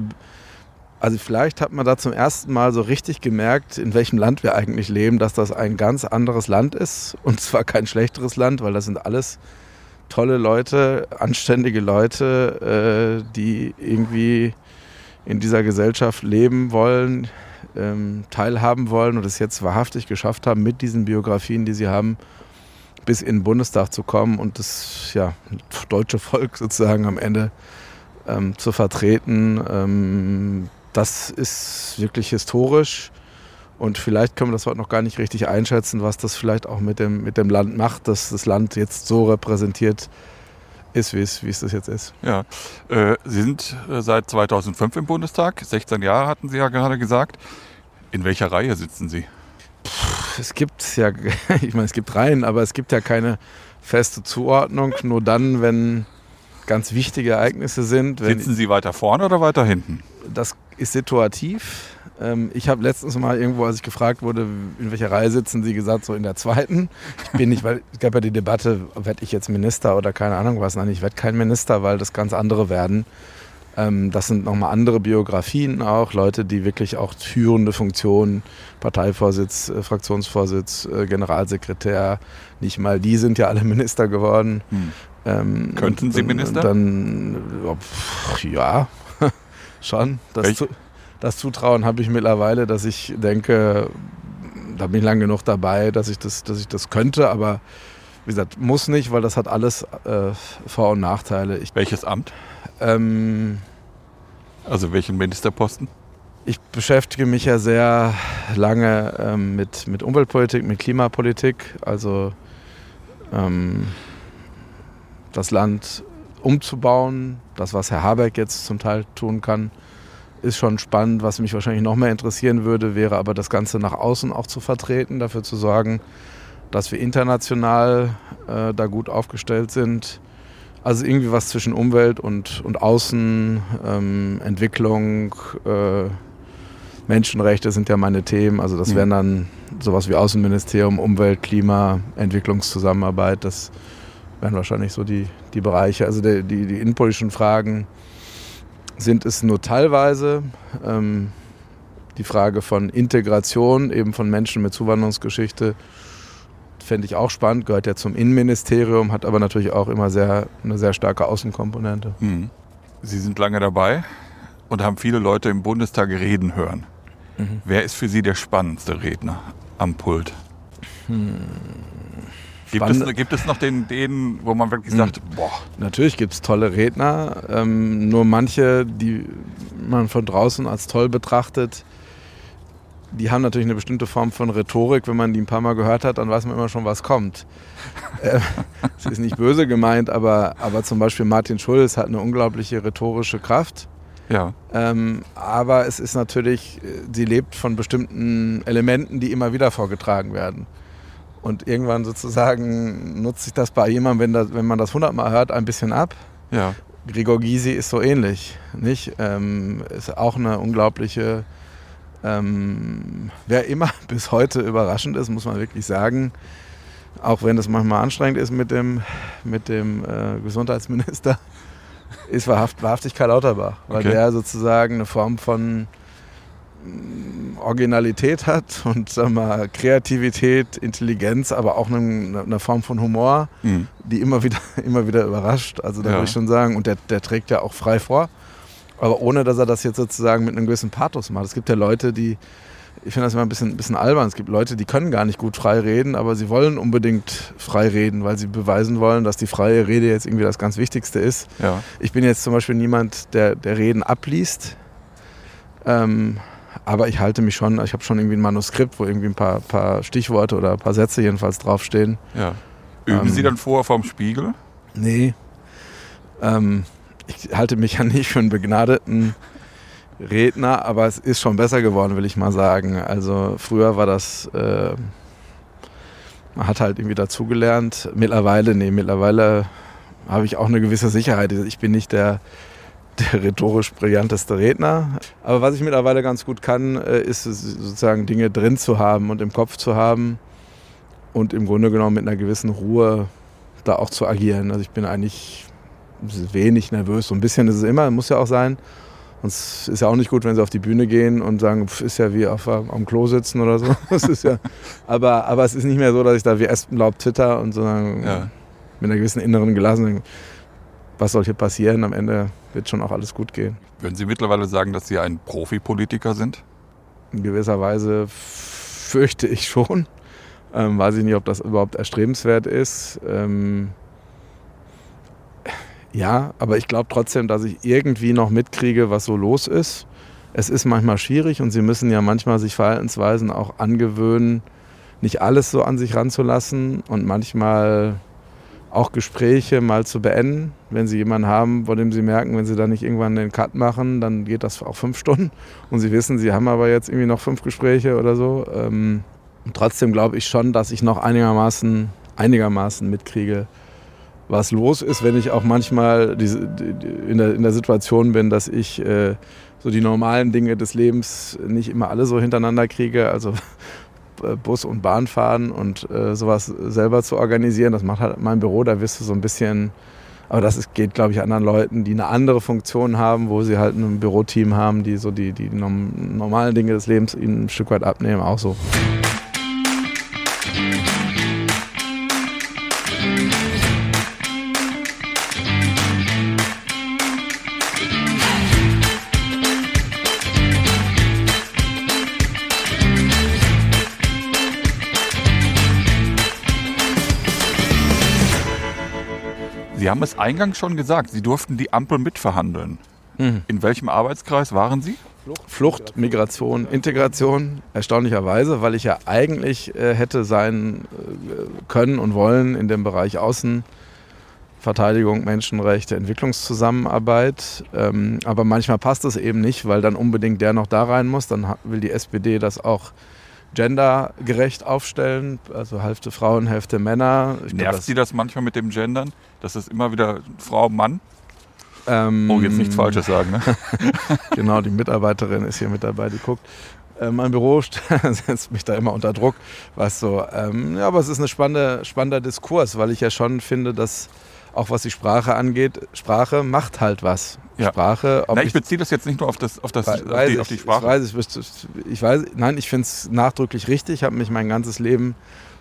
Also vielleicht hat man da zum ersten Mal so richtig gemerkt, in welchem Land wir eigentlich leben, dass das ein ganz anderes Land ist. Und zwar kein schlechteres Land, weil das sind alles tolle Leute, anständige Leute, äh, die irgendwie in dieser Gesellschaft leben wollen, ähm, teilhaben wollen und es jetzt wahrhaftig geschafft haben, mit diesen Biografien, die sie haben, bis in den Bundestag zu kommen und das ja, deutsche Volk sozusagen am Ende ähm, zu vertreten. Ähm, das ist wirklich historisch und vielleicht können wir das heute noch gar nicht richtig einschätzen, was das vielleicht auch mit dem, mit dem Land macht, dass das Land jetzt so repräsentiert ist, wie es, wie es das jetzt ist. Ja. Äh, Sie sind äh, seit 2005 im Bundestag. 16 Jahre hatten Sie ja gerade gesagt. In welcher Reihe sitzen Sie? Es gibt ja, ich meine, es gibt Reihen, aber es gibt ja keine feste Zuordnung. Nur dann, wenn ganz wichtige Ereignisse sind, Sitzen Sie weiter vorne oder weiter hinten? das ist situativ. Ähm, Ich habe letztens mal irgendwo, als ich gefragt wurde, in welcher Reihe sitzen Sie, gesagt, so in der zweiten. Ich bin nicht, weil es gab ja die Debatte, werde ich jetzt Minister oder keine Ahnung was. Nein, ich werde kein Minister, weil das ganz andere werden. Ähm, Das sind nochmal andere Biografien auch, Leute, die wirklich auch führende Funktionen, Parteivorsitz, äh, Fraktionsvorsitz, äh, Generalsekretär, nicht mal die sind ja alle Minister geworden. Hm. Ähm, Könnten Sie Minister? Und dann, ja, schon. Das, Welch- das Zutrauen habe ich mittlerweile, dass ich denke, da bin ich lang genug dabei, dass ich das, dass ich das könnte, aber wie gesagt, muss nicht, weil das hat alles äh, Vor- und Nachteile. Ich, Welches Amt? ähm, Also welchen Ministerposten? ich beschäftige mich ja sehr lange ähm, mit, mit Umweltpolitik, mit Klimapolitik, also ähm, das Land umzubauen, das, was Herr Habeck jetzt zum Teil tun kann, ist schon spannend. Was mich wahrscheinlich noch mehr interessieren würde, wäre aber das Ganze nach außen auch zu vertreten, dafür zu sorgen, dass wir international äh, da gut aufgestellt sind. Also irgendwie was zwischen Umwelt und, und Außen, ähm, Entwicklung, äh, Menschenrechte sind ja meine Themen. Also das Mhm. wären dann sowas wie Außenministerium, Umwelt, Klima, Entwicklungszusammenarbeit. Das wären wahrscheinlich so die, die Bereiche. Also die, die, die innenpolitischen Fragen sind es nur teilweise. Ähm, die Frage von Integration, eben von Menschen mit Zuwanderungsgeschichte, fände ich auch spannend, gehört ja zum Innenministerium, hat aber natürlich auch immer sehr, eine sehr starke Außenkomponente. Hm. Sie sind lange dabei und haben viele Leute im Bundestag reden hören. Mhm. Wer ist für Sie der spannendste Redner am Pult? Gibt, es, gibt es noch den, den, wo man wirklich Hm. sagt, boah, Natürlich gibt es tolle Redner, ähm, nur manche, die man von draußen als toll betrachtet, die haben natürlich eine bestimmte Form von Rhetorik. Wenn man die ein paar Mal gehört hat, dann weiß man immer schon, was kommt. äh, Es ist nicht böse gemeint, aber, aber zum Beispiel Martin Schulz hat eine unglaubliche rhetorische Kraft. ja, Ähm, aber es ist natürlich, äh, sie lebt von bestimmten Elementen, die immer wieder vorgetragen werden. Und irgendwann sozusagen nutzt sich das bei jemandem, wenn, das, wenn man das hundertmal hört, ein bisschen ab. ja, Gregor Gysi ist so ähnlich, nicht? Ähm, ist auch eine unglaubliche, ähm, wer immer bis heute überraschend ist, muss man wirklich sagen. Auch wenn es manchmal anstrengend ist mit dem, mit dem äh, Gesundheitsminister, ist wahrhaft, wahrhaftig Karl Lauterbach. Weil Okay. der sozusagen eine Form von Originalität hat und sag mal, Kreativität, Intelligenz, aber auch eine, eine Form von Humor, mhm. die immer wieder, immer wieder überrascht. Also da ja. würde ich schon sagen, und der, der trägt ja auch frei vor, aber ohne dass er das jetzt sozusagen mit einem gewissen Pathos macht. Es gibt ja Leute, die, ich finde das immer ein bisschen, ein bisschen albern. Es gibt Leute, die können gar nicht gut frei reden, aber sie wollen unbedingt frei reden, weil sie beweisen wollen, dass die freie Rede jetzt irgendwie das ganz Wichtigste ist. Ja. Ich bin jetzt zum Beispiel niemand, der, der Reden abliest. Ähm, aber ich halte mich schon, ich habe schon irgendwie ein Manuskript, wo irgendwie ein paar, paar Stichworte oder ein paar Sätze jedenfalls draufstehen. Ja. Üben ähm, Sie dann vorher vorm Spiegel? Nee. Ähm, ich halte mich ja nicht für einen begnadeten Redner, aber es ist schon besser geworden, will ich mal sagen. Also früher war das, äh, man hat halt irgendwie dazugelernt. Mittlerweile, nee, mittlerweile habe ich auch eine gewisse Sicherheit. Ich bin nicht der, der rhetorisch brillanteste Redner. Aber was ich mittlerweile ganz gut kann, äh, ist sozusagen Dinge drin zu haben und im Kopf zu haben und im Grunde genommen mit einer gewissen Ruhe da auch zu agieren. Also ich bin eigentlich wenig nervös. So ein bisschen ist es immer, muss ja auch sein. Und es ist ja auch nicht gut, wenn sie auf die Bühne gehen und sagen, pf, ist ja wie auf, am Klo sitzen oder so. Das ist ja, aber, aber es ist nicht mehr so, dass ich da wie Espenlaub zitter und so ja. mit einer gewissen inneren Gelassenheit, was soll hier passieren? Am Ende wird schon auch alles gut gehen. Würden Sie mittlerweile sagen, dass Sie ein Profipolitiker sind? In gewisser Weise fürchte ich schon. Ähm, weiß ich nicht, ob das überhaupt erstrebenswert ist. Ähm, ja, aber ich glaube trotzdem, dass ich irgendwie noch mitkriege, was so los ist. Es ist manchmal schwierig und sie müssen ja manchmal sich Verhaltensweisen auch angewöhnen, nicht alles so an sich ranzulassen und manchmal auch Gespräche mal zu beenden, wenn sie jemanden haben, von dem sie merken, wenn sie da nicht irgendwann den Cut machen, dann geht das auch fünf Stunden und sie wissen, sie haben aber jetzt irgendwie noch fünf Gespräche oder so. Ähm, trotzdem glaube ich schon, dass ich noch einigermaßen, einigermaßen mitkriege, was los ist, wenn ich auch manchmal in, der, in der Situation bin, dass ich äh, so die normalen Dinge des Lebens nicht immer alle so hintereinander kriege. Also Bus und Bahn fahren und äh, sowas selber zu organisieren, das macht halt mein Büro, da wirst du so ein bisschen, aber das ist, geht, glaube ich, anderen Leuten, die eine andere Funktion haben, wo sie halt ein Büroteam haben, die so die, die normalen Dinge des Lebens ihnen ein Stück weit abnehmen, auch so. Sie haben es eingangs schon gesagt, Sie durften die Ampel mitverhandeln. Mhm. In welchem Arbeitskreis waren Sie? Flucht, Migration, Integration, erstaunlicherweise, weil ich ja eigentlich äh, hätte sein äh, können und wollen in dem Bereich Außenverteidigung, Menschenrechte, Entwicklungszusammenarbeit. Ähm, aber manchmal passt es eben nicht, weil dann unbedingt der noch da rein muss. Dann will die SPD das auch gendergerecht aufstellen, also Hälfte Frauen, Hälfte Männer. Ich Nervt glaub, Sie das manchmal mit dem Gendern, dass es immer wieder Frau, Mann? Ähm, oh, jetzt nichts Falsches sagen, ne? genau, die Mitarbeiterin ist hier mit dabei, die guckt. Äh, mein Büro setzt mich da immer unter Druck, weißt du. Ähm, ja, aber es ist ein spannender, spannender Diskurs, weil ich ja schon finde, dass auch was die Sprache angeht, Sprache macht halt was. Ja. Sprache. Na, ich, ich beziehe das jetzt nicht nur auf, das, auf, das, auf, die, ich, auf die Sprache. Ich weiß, ich, ich weiß, nein, ich finde es nachdrücklich richtig. Ich habe mich mein ganzes Leben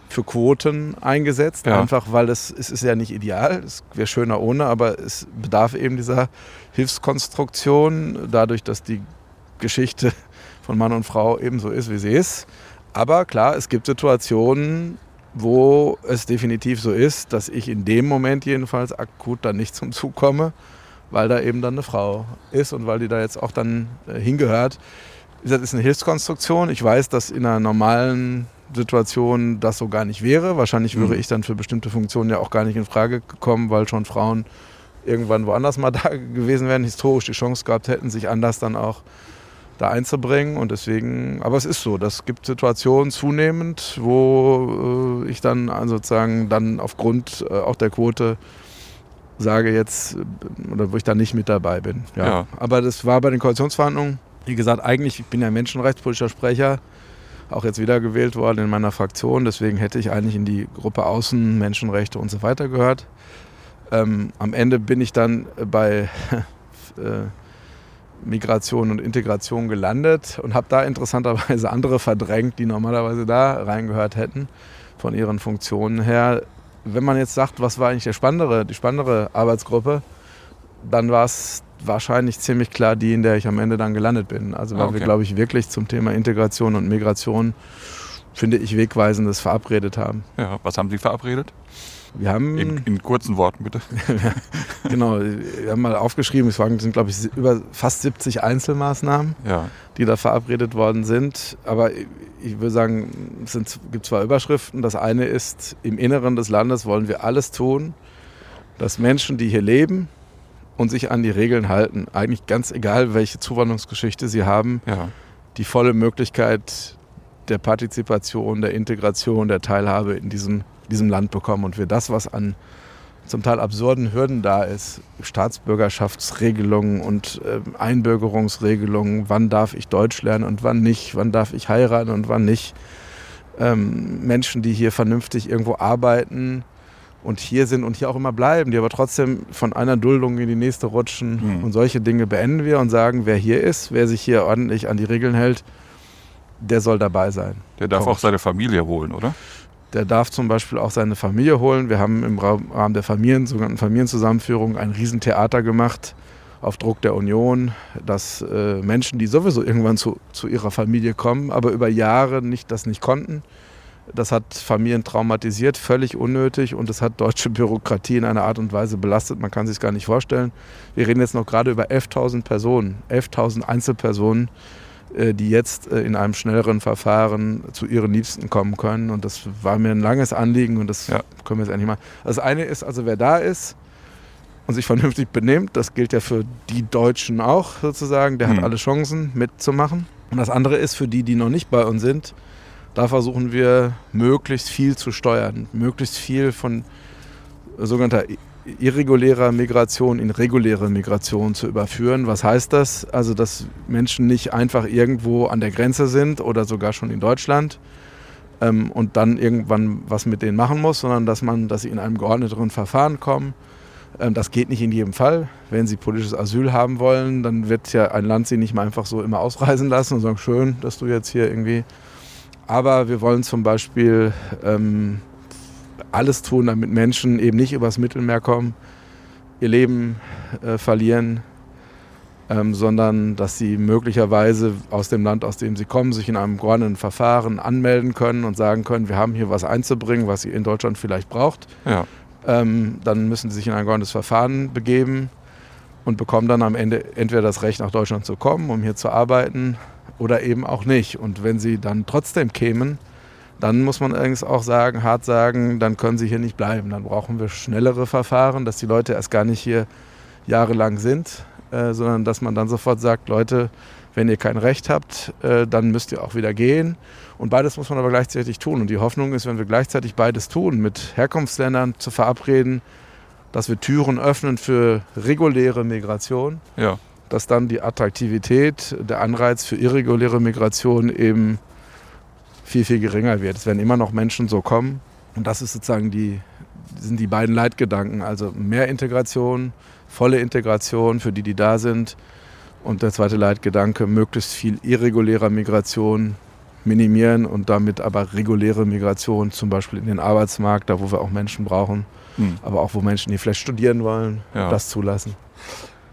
für Quoten eingesetzt, ja. einfach weil es, es ist ja nicht ideal, es wäre schöner ohne, aber es bedarf eben dieser Hilfskonstruktion, dadurch, dass die Geschichte von Mann und Frau ebenso ist, wie sie ist. Aber klar, es gibt Situationen, wo es definitiv so ist, dass ich in dem Moment jedenfalls akut dann nicht zum Zug komme weil da eben dann eine Frau ist und weil die da jetzt auch dann äh, hingehört. Das ist eine Hilfskonstruktion. Ich weiß, dass in einer normalen Situation das so gar nicht wäre. Wahrscheinlich mhm. wäre ich dann für bestimmte Funktionen ja auch gar nicht in Frage gekommen, weil schon Frauen irgendwann woanders mal da gewesen wären, historisch die Chance gehabt hätten, sich anders dann auch da einzubringen. Und deswegen, aber es ist so, das gibt Situationen zunehmend, wo äh, ich dann sozusagen dann aufgrund äh, auch der Quote sage jetzt, oder wo ich da nicht mit dabei bin. Ja. ja. Aber das war bei den Koalitionsverhandlungen, wie gesagt, eigentlich, ich bin ja menschenrechtspolitischer Sprecher, auch jetzt wiedergewählt worden in meiner Fraktion, deswegen hätte ich eigentlich in die Gruppe Außen, Menschenrechte und so weiter gehört. Ähm, am Ende bin ich dann bei äh, Migration und Integration gelandet und habe da interessanterweise andere verdrängt, die normalerweise da reingehört hätten von ihren Funktionen her. Wenn man jetzt sagt, was war eigentlich der spannendere, die spannendere Arbeitsgruppe, dann war es wahrscheinlich ziemlich klar die, in der ich am Ende dann gelandet bin. Also weil Okay. wir, glaube ich, wirklich zum Thema Integration und Migration, finde ich, Wegweisendes verabredet haben. Ja, was haben Sie verabredet? Wir haben In, in kurzen Worten bitte. Genau, wir haben mal aufgeschrieben, es waren, sind, glaube ich, über fast 70 Einzelmaßnahmen, Ja, die da verabredet worden sind. Aber ich würde sagen, es sind, gibt zwei Überschriften. Das eine ist, im Inneren des Landes wollen wir alles tun, dass Menschen, die hier leben und sich an die Regeln halten, eigentlich ganz egal, welche Zuwanderungsgeschichte sie haben, ja, die volle Möglichkeit der Partizipation, der Integration, der Teilhabe in diesem, diesem Land bekommen und wir das, was an zum Teil absurden Hürden da ist, Staatsbürgerschaftsregelungen und äh, Einbürgerungsregelungen, wann darf ich Deutsch lernen und wann nicht, wann darf ich heiraten und wann nicht, ähm, Menschen, die hier vernünftig irgendwo arbeiten und hier sind und hier auch immer bleiben, die aber trotzdem von einer Duldung in die nächste rutschen Mhm. und solche Dinge beenden wir und sagen, wer hier ist, wer sich hier ordentlich an die Regeln hält, der soll dabei sein. der darf Punkt. auch seine Familie holen, oder? Der darf zum Beispiel auch seine Familie holen. Wir haben im Rahmen der Familien, sogenannten Familienzusammenführung ein Riesentheater gemacht auf Druck der Union, dass äh, Menschen, die sowieso irgendwann zu, zu ihrer Familie kommen, aber über Jahre nicht, das nicht konnten, das hat Familien traumatisiert, völlig unnötig und es hat deutsche Bürokratie in einer Art und Weise belastet, man kann sich gar nicht vorstellen. Wir reden jetzt noch gerade über 11.000 Personen, 11.000 Einzelpersonen, die jetzt äh, in einem schnelleren Verfahren zu ihren Liebsten kommen können. Und das war mir ein langes Anliegen und das Ja. können wir jetzt endlich mal. Das eine ist also, wer da ist und sich vernünftig benimmt, das gilt ja für die Deutschen auch sozusagen, der Mhm. hat alle Chancen mitzumachen. Und das andere ist für die, die noch nicht bei uns sind, da versuchen wir möglichst viel zu steuern, möglichst viel von sogenannter irregulärer Migration in reguläre Migration zu überführen. Was heißt das? Also, dass Menschen nicht einfach irgendwo an der Grenze sind oder sogar schon in Deutschland ähm, und dann irgendwann was mit denen machen muss, sondern dass man, dass sie in einem geordneteren Verfahren kommen. Ähm, das geht nicht in jedem Fall. Wenn sie politisches Asyl haben wollen, dann wird ja ein Land sie nicht mal einfach so immer ausreisen lassen und sagen, schön, dass du jetzt hier irgendwie. Aber wir wollen zum Beispiel ähm, alles tun, damit Menschen eben nicht übers Mittelmeer kommen, ihr Leben äh, verlieren, ähm, sondern dass sie möglicherweise aus dem Land, aus dem sie kommen, sich in einem geordneten Verfahren anmelden können und sagen können, wir haben hier was einzubringen, was ihr in Deutschland vielleicht braucht. Ja, Ähm, dann müssen sie sich in ein geordnetes Verfahren begeben und bekommen dann am Ende entweder das Recht, nach Deutschland zu kommen, um hier zu arbeiten, oder eben auch nicht. Und wenn sie dann trotzdem kämen, dann muss man allerdings auch sagen, hart sagen, dann können sie hier nicht bleiben. Dann brauchen wir schnellere Verfahren, dass die Leute erst gar nicht hier jahrelang sind, äh, sondern dass man dann sofort sagt, Leute, wenn ihr kein Recht habt, äh, dann müsst ihr auch wieder gehen. Und beides muss man aber gleichzeitig tun. Und die Hoffnung ist, wenn wir gleichzeitig beides tun, mit Herkunftsländern zu verabreden, dass wir Türen öffnen für reguläre Migration, ja, dass dann die Attraktivität, der Anreiz für irreguläre Migration eben viel, viel geringer wird. Es werden immer noch Menschen so kommen. Und das ist sozusagen die, sind die beiden Leitgedanken. Also mehr Integration, volle Integration für die, die da sind. Und der zweite Leitgedanke, möglichst viel irregulärer Migration minimieren und damit aber reguläre Migration, zum Beispiel in den Arbeitsmarkt, da wo wir auch Menschen brauchen, Hm. aber auch wo Menschen, die vielleicht studieren wollen, Ja. das zulassen.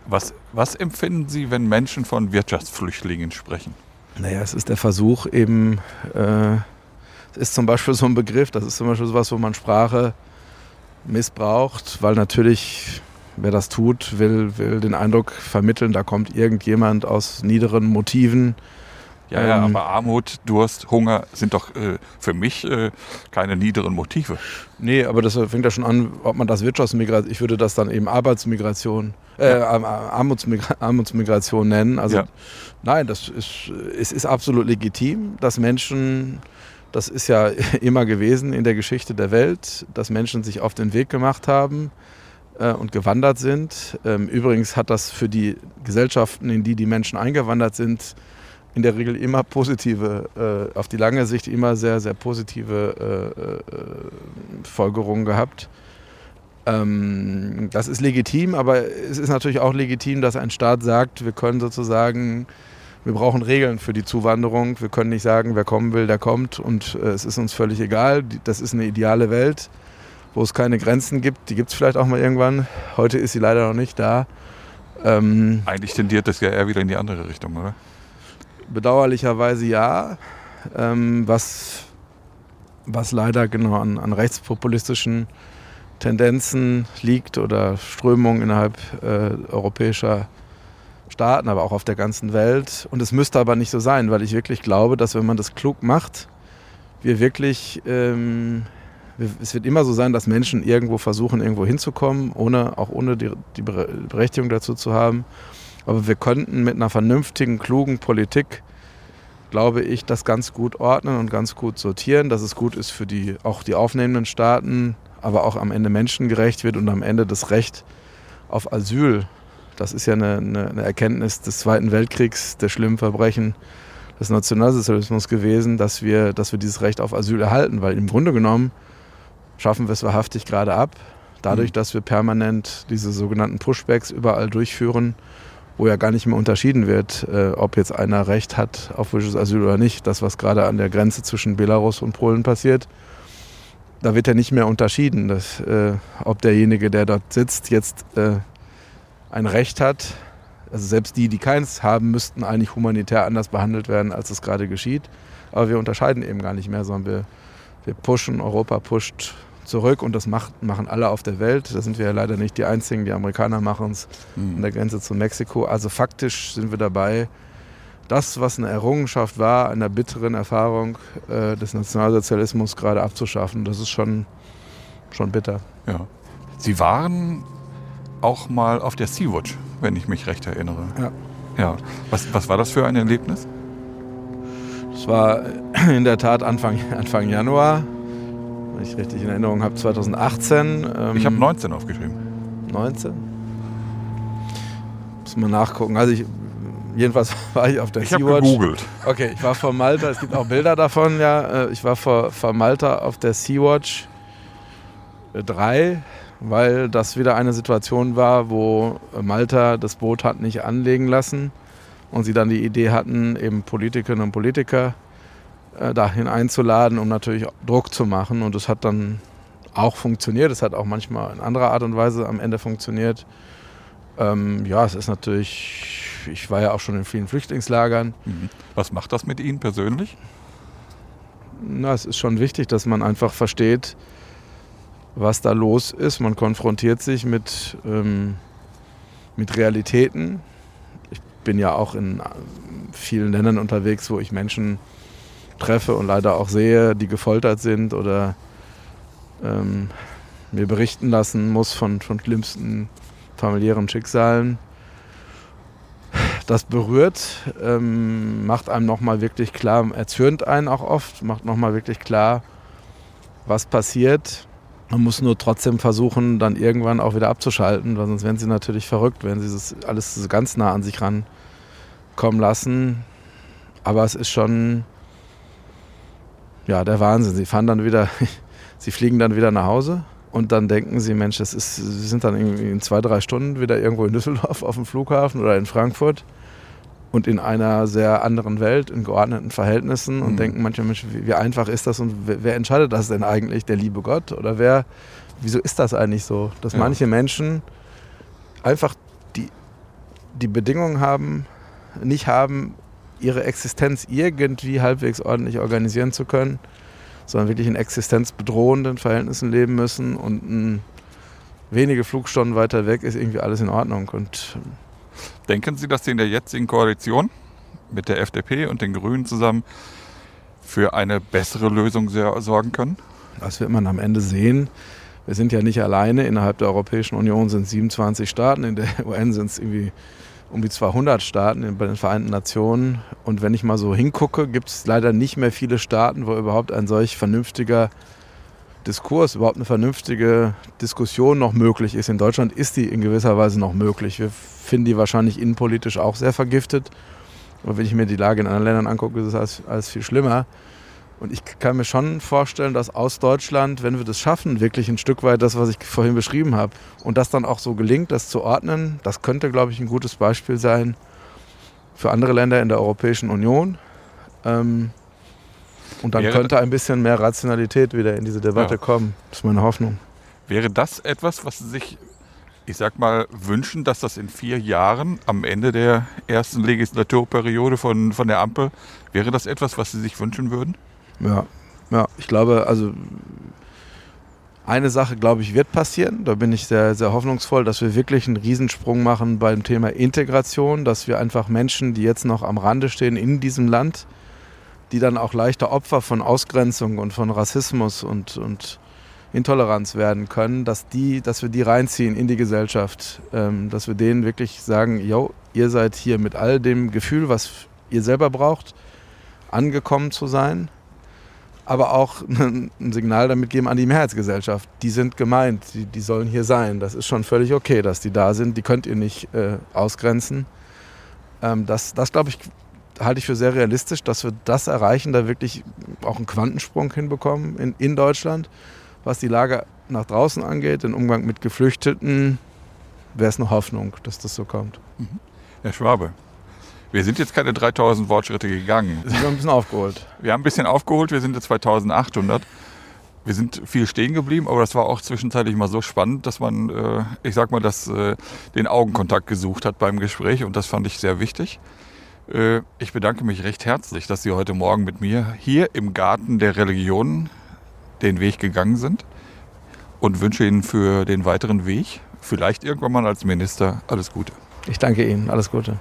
Was, was empfinden Sie, wenn Menschen von Wirtschaftsflüchtlingen sprechen? Naja, es ist der Versuch eben, äh, es ist zum Beispiel so ein Begriff, das ist zum Beispiel sowas, wo man Sprache missbraucht, weil natürlich, wer das tut, will, will den Eindruck vermitteln, da kommt irgendjemand aus niederen Motiven. Ja, ja, Ähm. aber Armut, Durst, Hunger sind doch äh, für mich äh, keine niederen Motive. Nee, aber das fängt ja schon an, ob man das Wirtschaftsmigration, ich würde das dann eben Arbeitsmigration, äh, Armutsmigra Armutsmigration nennen. Also Ja. Nein, das ist, es ist absolut legitim, dass Menschen, das ist ja immer gewesen in der Geschichte der Welt, dass Menschen sich auf den Weg gemacht haben äh, und gewandert sind. Ähm, übrigens hat das für die Gesellschaften, in die die Menschen eingewandert sind, in der Regel immer positive, äh, auf die lange Sicht immer sehr, sehr positive äh, äh, Folgerungen gehabt. Ähm, das ist legitim, aber es ist natürlich auch legitim, dass ein Staat sagt, wir können sozusagen, wir brauchen Regeln für die Zuwanderung. Wir können nicht sagen, wer kommen will, der kommt und äh, es ist uns völlig egal. Das ist eine ideale Welt, wo es keine Grenzen gibt. Die gibt es vielleicht auch mal irgendwann. Heute ist sie leider noch nicht da. Ähm, Eigentlich tendiert das ja eher wieder in die andere Richtung, oder? Bedauerlicherweise ja. Ähm, was, was leider genau an, an rechtspopulistischen Tendenzen liegt oder Strömungen innerhalb äh, europäischer Staaten, aber auch auf der ganzen Welt. Und es müsste aber nicht so sein, weil ich wirklich glaube, dass wenn man das klug macht, wir wirklich, ähm, es wird immer so sein, dass Menschen irgendwo versuchen, irgendwo hinzukommen, ohne, auch ohne die, die Berechtigung dazu zu haben. Aber wir könnten mit einer vernünftigen, klugen Politik, glaube ich, das ganz gut ordnen und ganz gut sortieren, dass es gut ist für die, auch die aufnehmenden Staaten, aber auch am Ende menschengerecht wird und am Ende das Recht auf Asyl. Das ist ja eine, eine, eine Erkenntnis des Zweiten Weltkriegs, der schlimmen Verbrechen des Nationalsozialismus gewesen, dass wir, dass wir dieses Recht auf Asyl erhalten, weil im Grunde genommen schaffen wir es wahrhaftig gerade ab, dadurch, mhm. dass wir permanent diese sogenannten Pushbacks überall durchführen, wo ja gar nicht mehr unterschieden wird, äh, ob jetzt einer Recht hat auf politisches Asyl oder nicht. Das, was gerade an der Grenze zwischen Belarus und Polen passiert, da wird ja nicht mehr unterschieden, dass, äh, ob derjenige, der dort sitzt, jetzt äh, ein Recht hat. Also selbst die, die keins haben, müssten eigentlich humanitär anders behandelt werden, als es gerade geschieht. Aber wir unterscheiden eben gar nicht mehr, sondern wir, wir pushen, Europa pusht zurück und das macht, machen alle auf der Welt. Da sind wir ja leider nicht die Einzigen, die Amerikaner machen es mhm. an der Grenze zu Mexiko. Also faktisch sind wir dabei, das, was eine Errungenschaft war, einer bitteren Erfahrung äh, des Nationalsozialismus gerade abzuschaffen. Das ist schon, schon bitter. Ja. Sie waren auch mal auf der Sea-Watch, wenn ich mich recht erinnere. Ja. ja. Was, was war das für ein Erlebnis? Es war in der Tat Anfang, Anfang Januar, wenn ich richtig in Erinnerung habe, 2018. Ähm, ich habe 19 aufgeschrieben. 19? Muss man nachgucken. Also ich jedenfalls war ich auf der Sea-Watch. Ich habe gegoogelt. Okay, ich war vor Malta, es gibt auch Bilder davon, ja. Äh, ich war vor, vor Malta auf der Sea-Watch 3, äh, weil das wieder eine Situation war, wo Malta das Boot hat nicht anlegen lassen und sie dann die Idee hatten, eben Politikerinnen und Politiker äh, dahin einzuladen, um natürlich Druck zu machen. Und das hat dann auch funktioniert. Es hat auch manchmal in anderer Art und Weise am Ende funktioniert. Ähm, ja, es ist natürlich ich war ja auch schon in vielen Flüchtlingslagern. Mhm. Was macht das mit Ihnen persönlich? Na, es ist schon wichtig, dass man einfach versteht, was da los ist. Man konfrontiert sich mit, ähm, mit Realitäten. Ich bin ja auch in vielen Ländern unterwegs, wo ich Menschen treffe und leider auch sehe, die gefoltert sind oder ähm, mir berichten lassen muss von, von schlimmsten familiären Schicksalen das berührt, ähm, macht einem nochmal wirklich klar, erzürnt einen auch oft, macht nochmal wirklich klar, was passiert. Man muss nur trotzdem versuchen, dann irgendwann auch wieder abzuschalten, weil sonst werden sie natürlich verrückt, wenn sie das alles so ganz nah an sich rankommen lassen. Aber es ist schon, ja, der Wahnsinn. Sie fahren dann wieder, sie fliegen dann wieder nach Hause und dann denken sie, Mensch, das ist, sie sind dann irgendwie in zwei, drei Stunden wieder irgendwo in Düsseldorf auf dem Flughafen oder in Frankfurt und in einer sehr anderen Welt, in geordneten Verhältnissen und mhm. denken manchmal, Mensch, wie, wie, einfach ist das und wer, wer, entscheidet das denn eigentlich? Der liebe Gott? Oder wer, wieso ist das eigentlich so? Dass ja. manche Menschen einfach die, die Bedingungen haben, nicht haben, ihre Existenz irgendwie halbwegs ordentlich organisieren zu können sondern wirklich in existenzbedrohenden Verhältnissen leben müssen und ein, wenige Flugstunden weiter weg ist irgendwie alles in Ordnung. Und Denken Sie, dass Sie in der jetzigen Koalition mit der FDP und den Grünen zusammen für eine bessere Lösung sorgen können? Das wird man am Ende sehen. Wir sind ja nicht alleine. Innerhalb der Europäischen Union sind es 27 Staaten, in der UN sind es irgendwie um die 200 Staaten bei den Vereinten Nationen. Und wenn ich mal so hingucke, gibt es leider nicht mehr viele Staaten, wo überhaupt ein solch vernünftiger Diskurs, überhaupt eine vernünftige Diskussion noch möglich ist. In Deutschland ist die in gewisser Weise noch möglich. Wir finden die wahrscheinlich innenpolitisch auch sehr vergiftet. Aber wenn ich mir die Lage in anderen Ländern angucke, ist es alles, alles viel schlimmer. Und ich kann mir schon vorstellen, dass aus Deutschland, wenn wir das schaffen, wirklich ein Stück weit das, was ich vorhin beschrieben habe, und das dann auch so gelingt, das zu ordnen, das könnte, glaube ich, ein gutes Beispiel sein für andere Länder in der Europäischen Union. Ähm, und dann Wäre- könnte ein bisschen mehr Rationalität wieder in diese Debatte Ja. kommen. Das ist meine Hoffnung. Wäre das etwas, was Sie sich, ich sag mal, wünschen, dass das in vier Jahren am Ende der ersten Legislaturperiode von, von der Ampel, wäre das etwas, was Sie sich wünschen würden? Ja, ja, ich glaube, also eine Sache, glaube ich, wird passieren. Da bin ich sehr, sehr hoffnungsvoll, dass wir wirklich einen Riesensprung machen beim Thema Integration, dass wir einfach Menschen, die jetzt noch am Rande stehen in diesem Land, die dann auch leichter Opfer von Ausgrenzung und von Rassismus und, und Intoleranz werden können, dass, die, dass wir die reinziehen in die Gesellschaft, ähm, dass wir denen wirklich sagen, yo, ihr seid hier mit all dem Gefühl, was ihr selber braucht, angekommen zu sein aber auch ein Signal damit geben an die Mehrheitsgesellschaft. Die sind gemeint, die, die sollen hier sein. Das ist schon völlig okay, dass die da sind. Die könnt ihr nicht äh, ausgrenzen. Ähm, das, das glaube ich, halte ich für sehr realistisch, dass wir das erreichen, da wirklich auch einen Quantensprung hinbekommen in, in Deutschland. Was die Lage nach draußen angeht, den Umgang mit Geflüchteten, wäre es eine Hoffnung, dass das so kommt. Herr Schwabe, wir sind jetzt keine 3000 Wortschritte gegangen. Sind wir ein bisschen aufgeholt. Wir haben ein bisschen aufgeholt, wir sind jetzt 2800. Wir sind viel stehen geblieben, aber das war auch zwischenzeitlich mal so spannend, dass man, äh, ich sag mal, das, äh, den Augenkontakt gesucht hat beim Gespräch und das fand ich sehr wichtig. Äh, ich bedanke mich recht herzlich, dass Sie heute Morgen mit mir hier im Garten der Religionen den Weg gegangen sind und wünsche Ihnen für den weiteren Weg, vielleicht irgendwann mal als Minister, alles Gute. Ich danke Ihnen. Alles Gute.